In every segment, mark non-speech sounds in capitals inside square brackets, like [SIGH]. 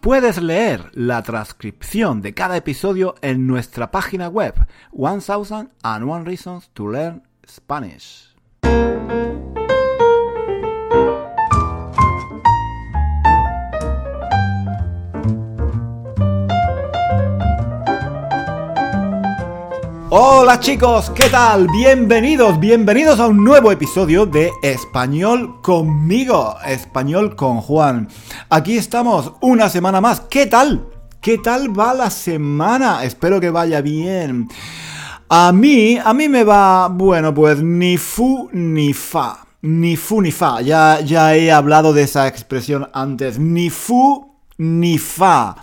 Puedes leer la transcripción de cada episodio en nuestra página web 1001 Reasons to Learn Spanish. Hola chicos, ¿qué tal? Bienvenidos, bienvenidos a un nuevo episodio de Español conmigo, Español con Juan. Aquí estamos una semana más. ¿Qué tal? ¿Qué tal va la semana? Espero que vaya bien. A mí, a mí me va, bueno, pues ni fu ni fa. Ni fu ni fa. Ya, ya he hablado de esa expresión antes. Ni fu ni fa.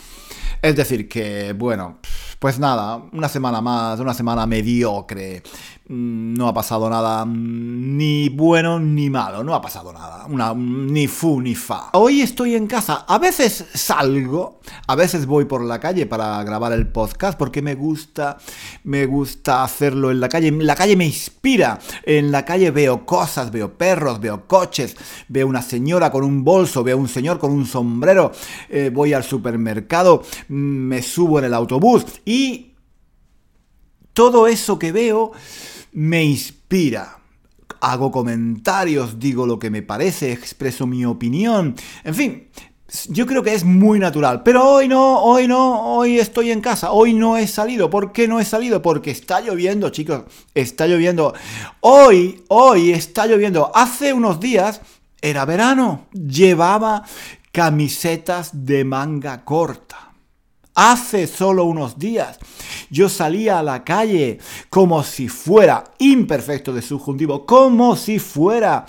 Es decir, que, bueno, pues nada, una semana más, una semana mediocre. Mm, no ha pasado nada mm, ni bueno ni malo, no ha pasado nada, una, ni fu ni fa. Hoy estoy en casa, a veces salgo, a veces voy por la calle para grabar el podcast porque me gusta, me gusta hacerlo en la calle, la calle me inspira, en la calle veo cosas, veo perros, veo coches, veo una señora con un bolso, veo un señor con un sombrero, eh, voy al supermercado, mm, me subo en el autobús y todo eso que veo me inspira. Hago comentarios, digo lo que me parece, expreso mi opinión. En fin, yo creo que es muy natural. Pero hoy no, hoy no, hoy estoy en casa, hoy no he salido. ¿Por qué no he salido? Porque está lloviendo, chicos. Está lloviendo. Hoy, hoy está lloviendo. Hace unos días era verano. Llevaba camisetas de manga corta. Hace solo unos días yo salía a la calle como si fuera imperfecto de subjuntivo, como si fuera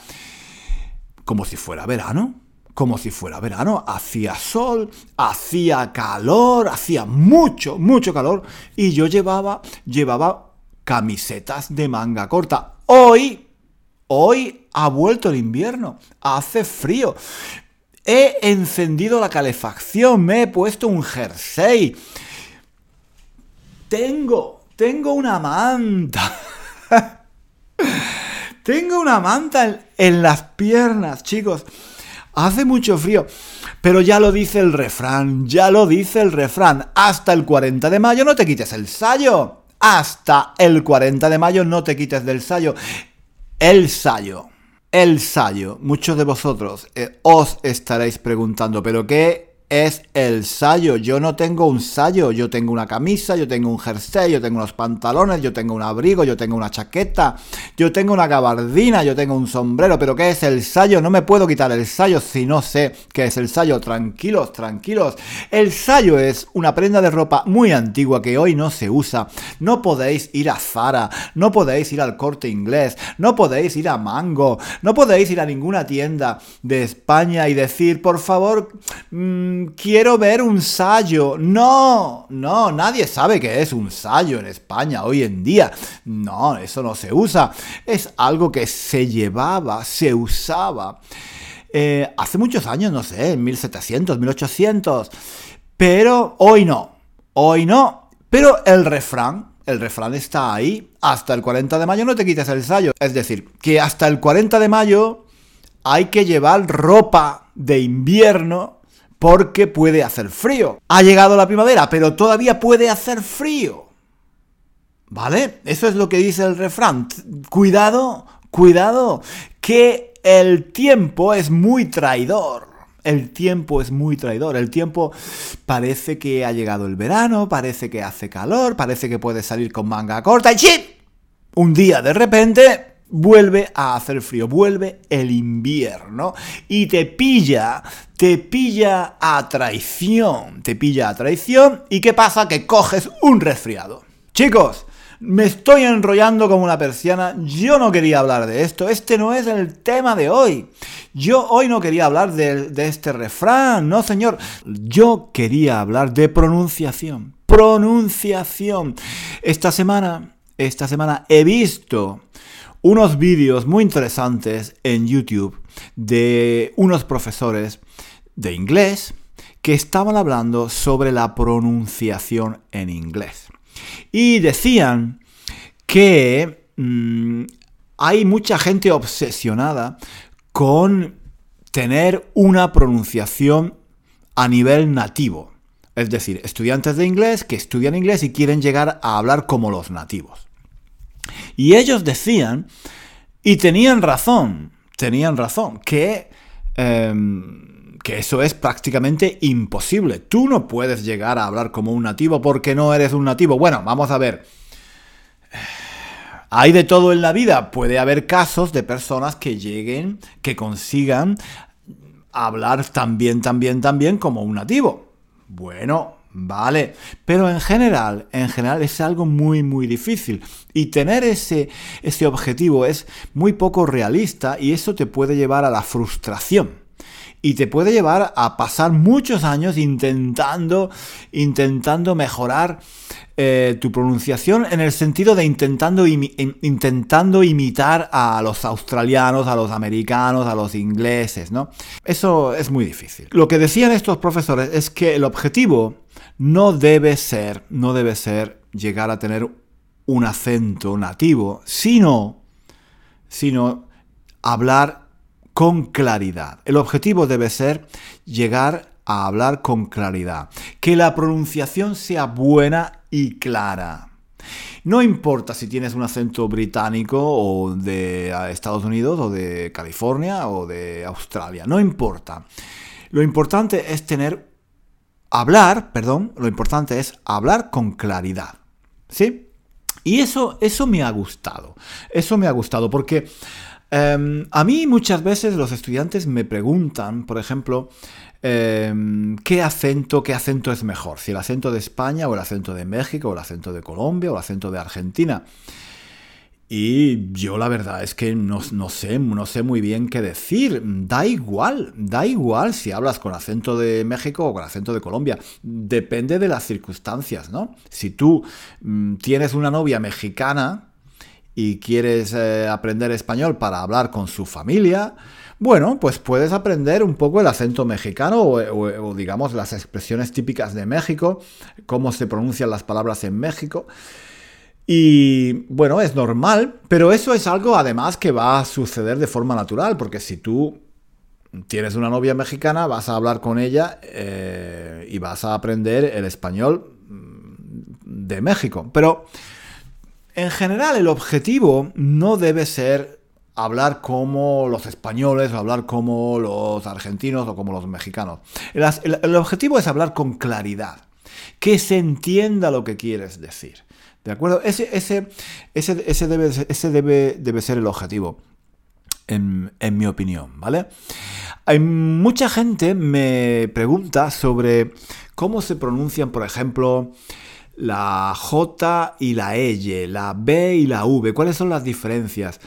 como si fuera verano, como si fuera verano, hacía sol, hacía calor, hacía mucho, mucho calor y yo llevaba llevaba camisetas de manga corta. Hoy Hoy ha vuelto el invierno, hace frío. He encendido la calefacción, me he puesto un jersey. Tengo, tengo una manta. [LAUGHS] tengo una manta en, las piernas, chicos. Hace mucho frío. Pero ya lo dice el refrán, ya lo dice el refrán. Hasta el 40 de mayo no te quites el sayo. Hasta el 40 de mayo no te quites del sayo. El sayo el sayo. Muchos de vosotros eh, os estaréis preguntando, ¿pero qué es el sayo. Yo no tengo un sayo, yo tengo una camisa, yo tengo un jersey, yo tengo unos pantalones, yo tengo un abrigo, yo tengo una chaqueta, yo tengo una gabardina, yo tengo un sombrero. Pero ¿qué es el sayo? No me puedo quitar el sayo si no sé qué es el sayo. Tranquilos, tranquilos. El sayo es una prenda de ropa muy antigua que hoy no se usa. No podéis ir a Zara, no podéis ir al corte inglés, no podéis ir a Mango, no podéis ir a ninguna tienda de España y decir, por favor, mmm, quiero ver un sayo. No, no, nadie sabe qué es un sayo en España hoy en día. No, eso no se usa. Es algo que se llevaba, se usaba. Eh, hace muchos años, no sé, en 1700, 1800. Pero hoy no. Hoy no. Pero el refrán, el refrán está ahí. Hasta el 40 de mayo no te quites el sayo. Es decir, que hasta el 40 de mayo hay que llevar ropa de invierno porque puede hacer frío. Ha llegado la primavera, pero todavía puede hacer frío. ¿Vale? Eso es lo que dice el refrán. Cuidado, cuidado, que el tiempo es muy traidor. El tiempo es muy traidor. El tiempo parece que ha llegado el verano, parece que hace calor, parece que puede salir con manga corta y ¡chip! Un día de repente vuelve a hacer frío, vuelve el invierno y te pilla, te pilla a traición, te pilla a traición y ¿qué pasa? Que coges un resfriado. Chicos, Me estoy enrollando como una persiana. Yo no quería hablar de esto. Este no es el tema de hoy. Yo hoy no quería hablar de, este refrán. No, señor. Yo quería hablar de pronunciación. Pronunciación. Esta semana, esta semana he visto unos vídeos muy interesantes en YouTube de unos profesores de inglés que estaban hablando sobre la pronunciación en inglés. Y decían que mm, hay mucha gente obsesionada con tener una pronunciación a nivel nativo. Es decir, estudiantes de inglés que estudian inglés y quieren llegar a hablar como los nativos. Y ellos decían, y tenían razón, tenían razón, que em, que eso es prácticamente imposible. Tú no puedes llegar a hablar como un nativo porque no eres un nativo. Bueno, vamos a ver. Hay de todo en la vida. Puede haber casos de personas que lleguen, que consigan hablar también, también, también como un nativo. Bueno, vale. Pero en general, en general es algo muy, muy difícil. Y tener ese, ese objetivo es muy poco realista y eso te puede llevar a la frustración y te puede llevar a pasar muchos años intentando, intentando mejorar eh, tu pronunciación en el sentido de intentando, intentando imitar a los australianos, a los americanos, a los ingleses, ¿no? Eso es muy difícil. Lo que decían estos profesores es que el objetivo no debe ser, no debe ser llegar a tener un acento nativo, sino, sino hablar con claridad. El objetivo debe ser llegar a hablar con claridad. Que la pronunciación sea buena y clara. No importa si tienes un acento británico o de Estados Unidos o de California o de Australia. No importa. Lo importante es tener... Hablar, perdón, lo importante es hablar con claridad. ¿Sí? Y eso, eso me ha gustado. Eso me ha gustado porque Em, a mí muchas veces los estudiantes me preguntan, por ejemplo, em, ¿qué acento, qué acento es mejor? Si el acento de España o el acento de México o el acento de Colombia o el acento de Argentina. Y yo la verdad es que no, sé, no sé muy bien qué decir. Da igual, da igual si hablas con acento de México o con acento de Colombia. Depende de las circunstancias, ¿no? Si tú mm, tienes una novia mexicana, y quieres eh, aprender español para hablar con su familia, bueno, pues puedes aprender un poco el acento mexicano o, digamos las expresiones típicas de México, cómo se pronuncian las palabras en México. Y bueno, es normal, pero eso es algo además que va a suceder de forma natural, porque si tú tienes una novia mexicana, vas a hablar con ella eh, y vas a aprender el español mm, de México. Pero en general, el objetivo no debe ser hablar como los españoles o hablar como los argentinos o como los mexicanos. El, objetivo es hablar con claridad, que se entienda lo que quieres decir. ¿De acuerdo? Ese, ese, ese, debe, ese debe, debe ser el objetivo. En, en, mi opinión, ¿vale? Hay mucha gente me pregunta sobre cómo se pronuncian, por ejemplo, la J y la L, la B y la V. ¿Cuáles son las diferencias?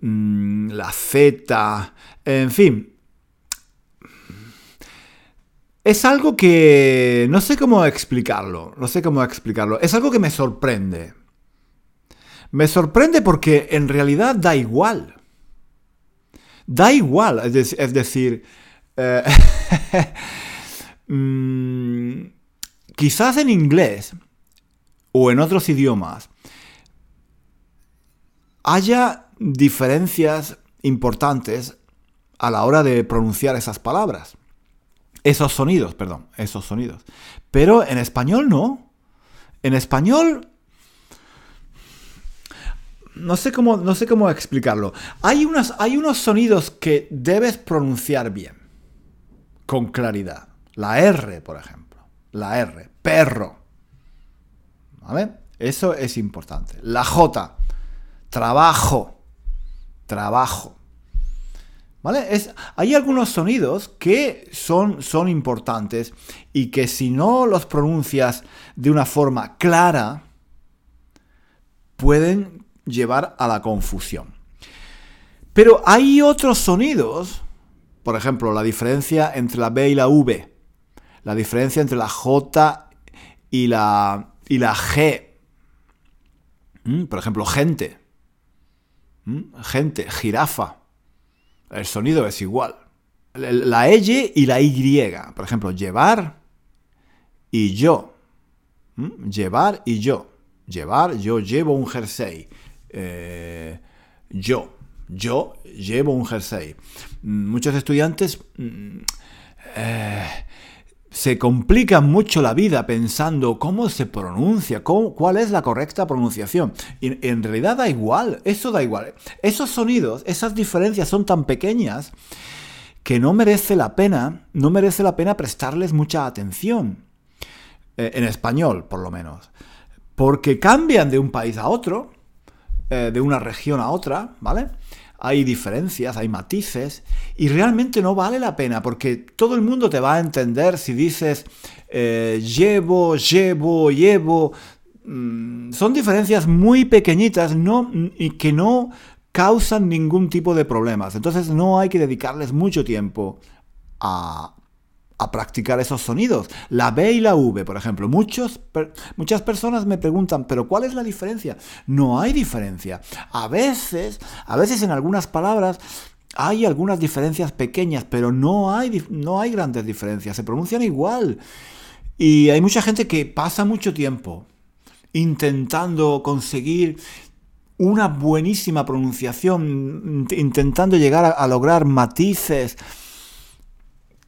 Mm, la Z, en fin. Es algo que no sé cómo explicarlo, no sé cómo explicarlo. Es algo que me sorprende. Me sorprende porque en realidad da igual. Da igual, es, decir, eh, [LAUGHS] mm, quizás en inglés o en otros idiomas haya diferencias importantes a la hora de pronunciar esas palabras. Esos sonidos, perdón, esos sonidos. Pero en español no. En español no sé cómo, no sé cómo explicarlo. Hay, unas, hay unos sonidos que debes pronunciar bien, con claridad. La R, por ejemplo. La R, perro. ¿Vale? Eso es importante. La J, trabajo, trabajo. ¿Vale? Es, hay algunos sonidos que son, son importantes y que si no los pronuncias de una forma clara, pueden llevar a la confusión. Pero hay otros sonidos, por ejemplo, la diferencia entre la B y la V, la diferencia entre la J y la, y la G. ¿Mm? Por ejemplo, gente. ¿Mm? Gente, jirafa. El sonido es igual. La Y y la Y. Por ejemplo, llevar y yo. ¿Mm? Llevar y yo. Llevar, yo llevo un jersey. Eh, yo, yo llevo un jersey. Muchos estudiantes eh, se complican mucho la vida pensando cómo se pronuncia, cuál es la correcta pronunciación. Y en realidad da igual, eso da igual. Esos sonidos, esas diferencias son tan pequeñas que no merece la pena, no merece la pena prestarles mucha atención. Eh, en español, por lo menos. Porque cambian de un país a otro, eh, de una región a otra, ¿vale? Hay diferencias, hay matices, y realmente no vale la pena, porque todo el mundo te va a entender si dices eh, llevo, llevo, llevo. Mm, son diferencias muy pequeñitas no, y que no causan ningún tipo de problemas. Entonces no hay que dedicarles mucho tiempo a, a practicar esos sonidos. La B y la V, por ejemplo. Muchos, muchas personas me preguntan, ¿pero cuál es la diferencia? No hay diferencia. A veces, a veces en algunas palabras hay algunas diferencias pequeñas, pero no hay, no hay grandes diferencias. Se pronuncian igual. Y hay mucha gente que pasa mucho tiempo intentando conseguir una buenísima pronunciación, intentando llegar a lograr matices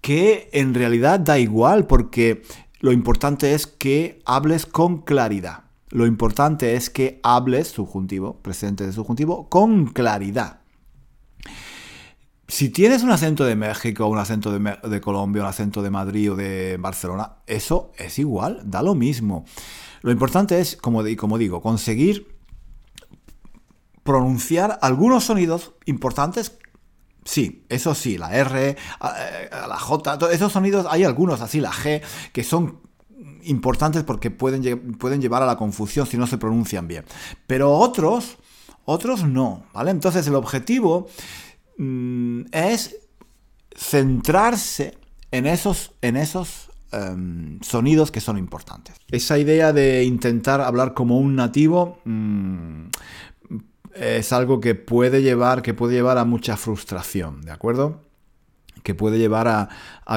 que en realidad da igual porque lo importante es que hables con claridad. Lo importante es que hables, subjuntivo, presente de subjuntivo, con claridad. Si tienes un acento de México, un acento de, Colombia, un acento de Madrid o de Barcelona, eso es igual, da lo mismo. Lo importante es, como, como digo, conseguir pronunciar algunos sonidos importantes Sí, eso sí, la R, la J, esos sonidos, hay algunos así, la G, que son importantes porque pueden, pueden llevar a la confusión si no se pronuncian bien. Pero otros, otros no, ¿vale? Entonces el objetivo mm, es centrarse en esos, en esos em, sonidos que son importantes. Esa idea de intentar hablar como un nativo, mm, es algo que puede llevar, que puede llevar a mucha frustración, ¿de acuerdo? que puede llevar a,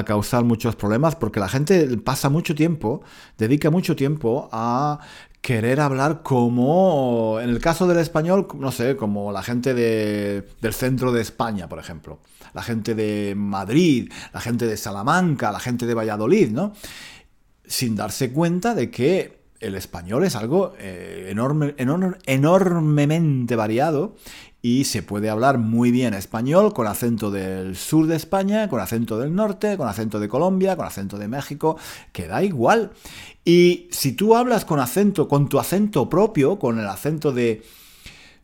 causar muchos problemas porque la gente pasa mucho tiempo, dedica mucho tiempo a querer hablar como, en el caso del español, no sé, como la gente del centro de España, por ejemplo, la gente de Madrid, la gente de Salamanca, la gente de Valladolid, ¿no? Sin darse cuenta de que el español es algo eh, enorme, enormemente variado y se puede hablar muy bien español con acento del sur de España, con acento del norte, con acento de Colombia, con acento de México, que da igual. Y si tú hablas con acento, con tu acento propio, con el acento de,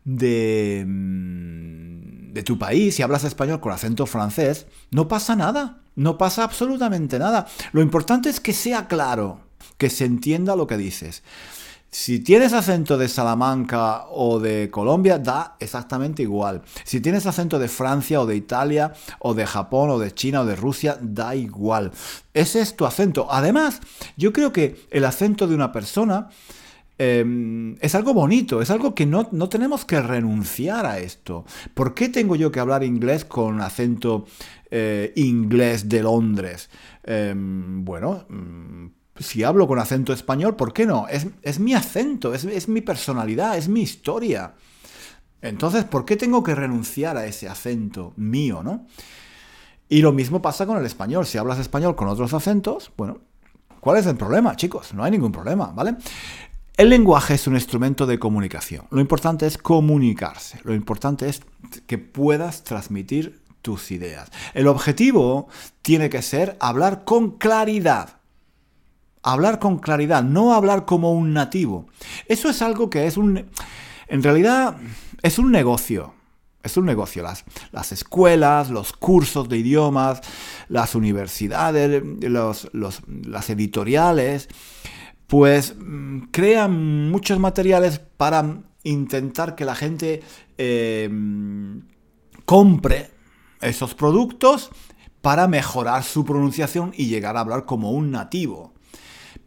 de, mm, de tu país, si hablas español con acento francés, no pasa nada, no pasa absolutamente nada. Lo importante es que sea claro que se entienda lo que dices. Si tienes acento de Salamanca o de Colombia, da exactamente igual. Si tienes acento de Francia o de Italia o de Japón o de China o de Rusia, da igual. Ese es tu acento. Además, yo creo que el acento de una persona em, es algo bonito, es algo que no, tenemos que renunciar a esto. ¿Por qué tengo yo que hablar inglés con acento eh, inglés de Londres? Em, bueno mm, si hablo con acento español, ¿por qué no? Es, mi acento, es, mi personalidad, es mi historia. Entonces, ¿por qué tengo que renunciar a ese acento mío, no? Y lo mismo pasa con el español. Si hablas español con otros acentos, bueno, ¿cuál es el problema, chicos? No hay ningún problema, ¿vale? El lenguaje es un instrumento de comunicación. Lo importante es comunicarse. Lo importante es que puedas transmitir tus ideas. El objetivo tiene que ser hablar con claridad hablar con claridad, no hablar como un nativo. Eso es algo que es un... En realidad es un negocio. Es un negocio. Las, las escuelas, los cursos de idiomas, las universidades, las editoriales, pues mm, crean muchos materiales para intentar que la gente em, compre esos productos para mejorar su pronunciación y llegar a hablar como un nativo.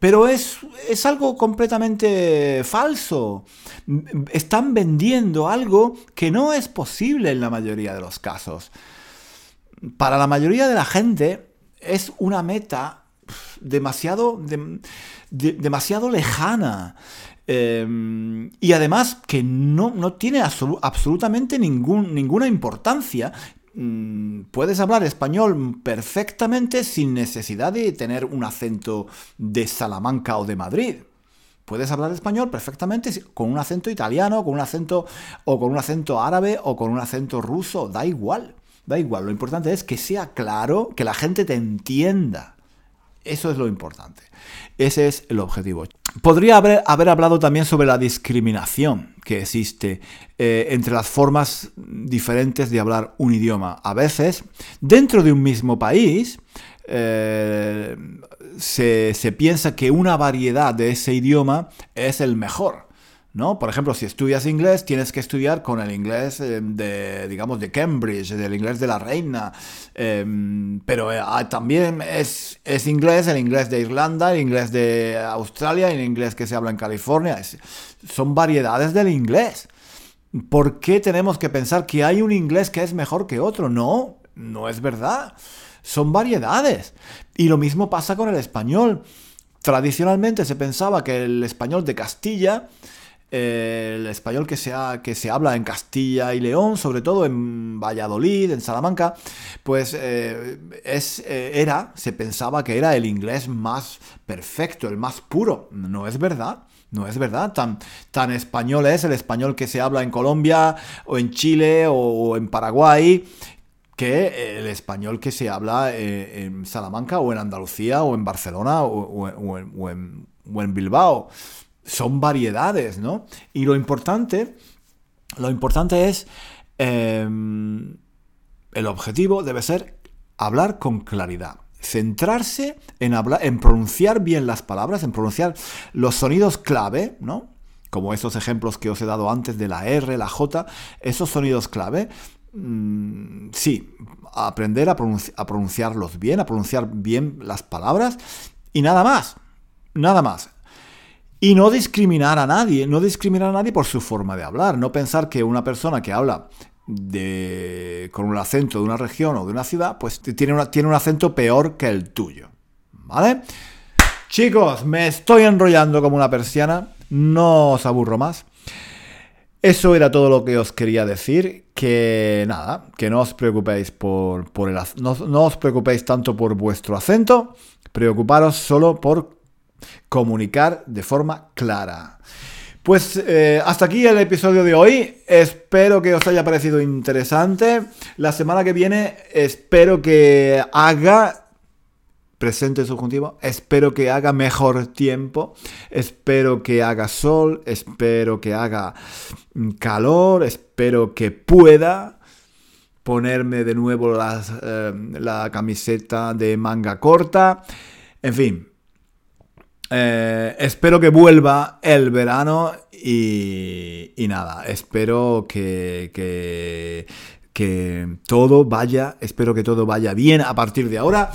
Pero es, es, algo completamente falso. Están vendiendo algo que no es posible en la mayoría de los casos. Para la mayoría de la gente es una meta demasiado, demasiado lejana. Em, y además que no, no tiene absolutamente ningún, ninguna importancia. Mm, puedes hablar español perfectamente sin necesidad de tener un acento de Salamanca o de Madrid. Puedes hablar español perfectamente con un acento italiano, con un acento o con un acento árabe o con un acento ruso, da igual. Da igual, lo importante es que sea claro, que la gente te entienda. Eso es lo importante. Ese es el objetivo. Podría haber, haber hablado también sobre la discriminación que existe eh, entre las formas diferentes de hablar un idioma. A veces, dentro de un mismo país, eh, se, se piensa que una variedad de ese idioma es el mejor. ¿No? Por ejemplo, si estudias inglés, tienes que estudiar con el inglés eh, de, digamos, de Cambridge, del inglés de la reina. Em, pero eh, ah, también es, es, inglés, el inglés de Irlanda, el inglés de Australia, el inglés que se habla en California. son variedades del inglés. ¿Por qué tenemos que pensar que hay un inglés que es mejor que otro? No, no es verdad. Son variedades. Y lo mismo pasa con el español. Tradicionalmente se pensaba que el español de Castilla el español que se, que se habla en Castilla y León, sobre todo en Valladolid, en Salamanca, pues eh, es, eh, era, se pensaba que era el inglés más perfecto, el más puro. No es verdad. No es verdad, tan, tan español es el español que se habla en Colombia o en Chile o, en Paraguay que el español que se habla eh, en Salamanca o en Andalucía o en Barcelona o, en, Bilbao son variedades, ¿no? Y lo importante, lo importante es, em, el objetivo debe ser hablar con claridad. Centrarse en, hablar, en pronunciar bien las palabras, en pronunciar los sonidos clave, ¿no? Como esos ejemplos que os he dado antes de la R, la J, esos sonidos clave, mm, sí, aprender a, a pronunciarlos bien, a pronunciar bien las palabras y nada más, nada más. Y no discriminar a nadie, no discriminar a nadie por su forma de hablar, no pensar que una persona que habla con un acento de una región o de una ciudad, pues tiene, tiene un acento peor que el tuyo. ¿Vale? Chicos, me estoy enrollando como una persiana, no os aburro más. Eso era todo lo que os quería decir. Que nada, que no os preocupéis por, por el no, no os preocupéis tanto por vuestro acento, preocuparos solo por comunicar de forma clara. Pues eh, hasta aquí el episodio de hoy. Espero que os haya parecido interesante. La semana que viene espero que haga presente subjuntivo. Espero que haga mejor tiempo. Espero que haga sol. Espero que haga calor. Espero que pueda ponerme de nuevo eh, la camiseta de manga corta. En fin, eh, espero que vuelva el verano y, nada, espero que, que, todo vaya, espero que todo vaya bien a partir de ahora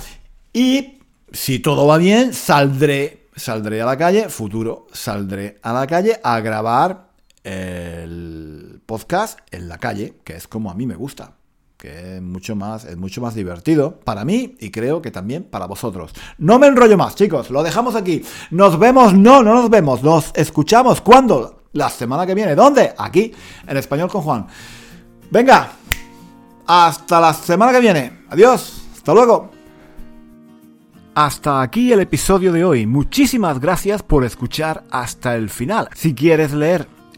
y si todo va bien saldré, saldré a la calle, futuro, saldré a la calle a grabar el podcast en la calle, que es como a mí me gusta que es mucho más, es mucho más divertido para mí y creo que también para vosotros. No me enrollo más, chicos, lo dejamos aquí. Nos vemos, no, no nos vemos, nos escuchamos cuando la semana que viene. ¿Dónde? Aquí, en español con Juan. Venga, hasta la semana que viene. Adiós, hasta luego. Hasta aquí el episodio de hoy. Muchísimas gracias por escuchar hasta el final. Si quieres leer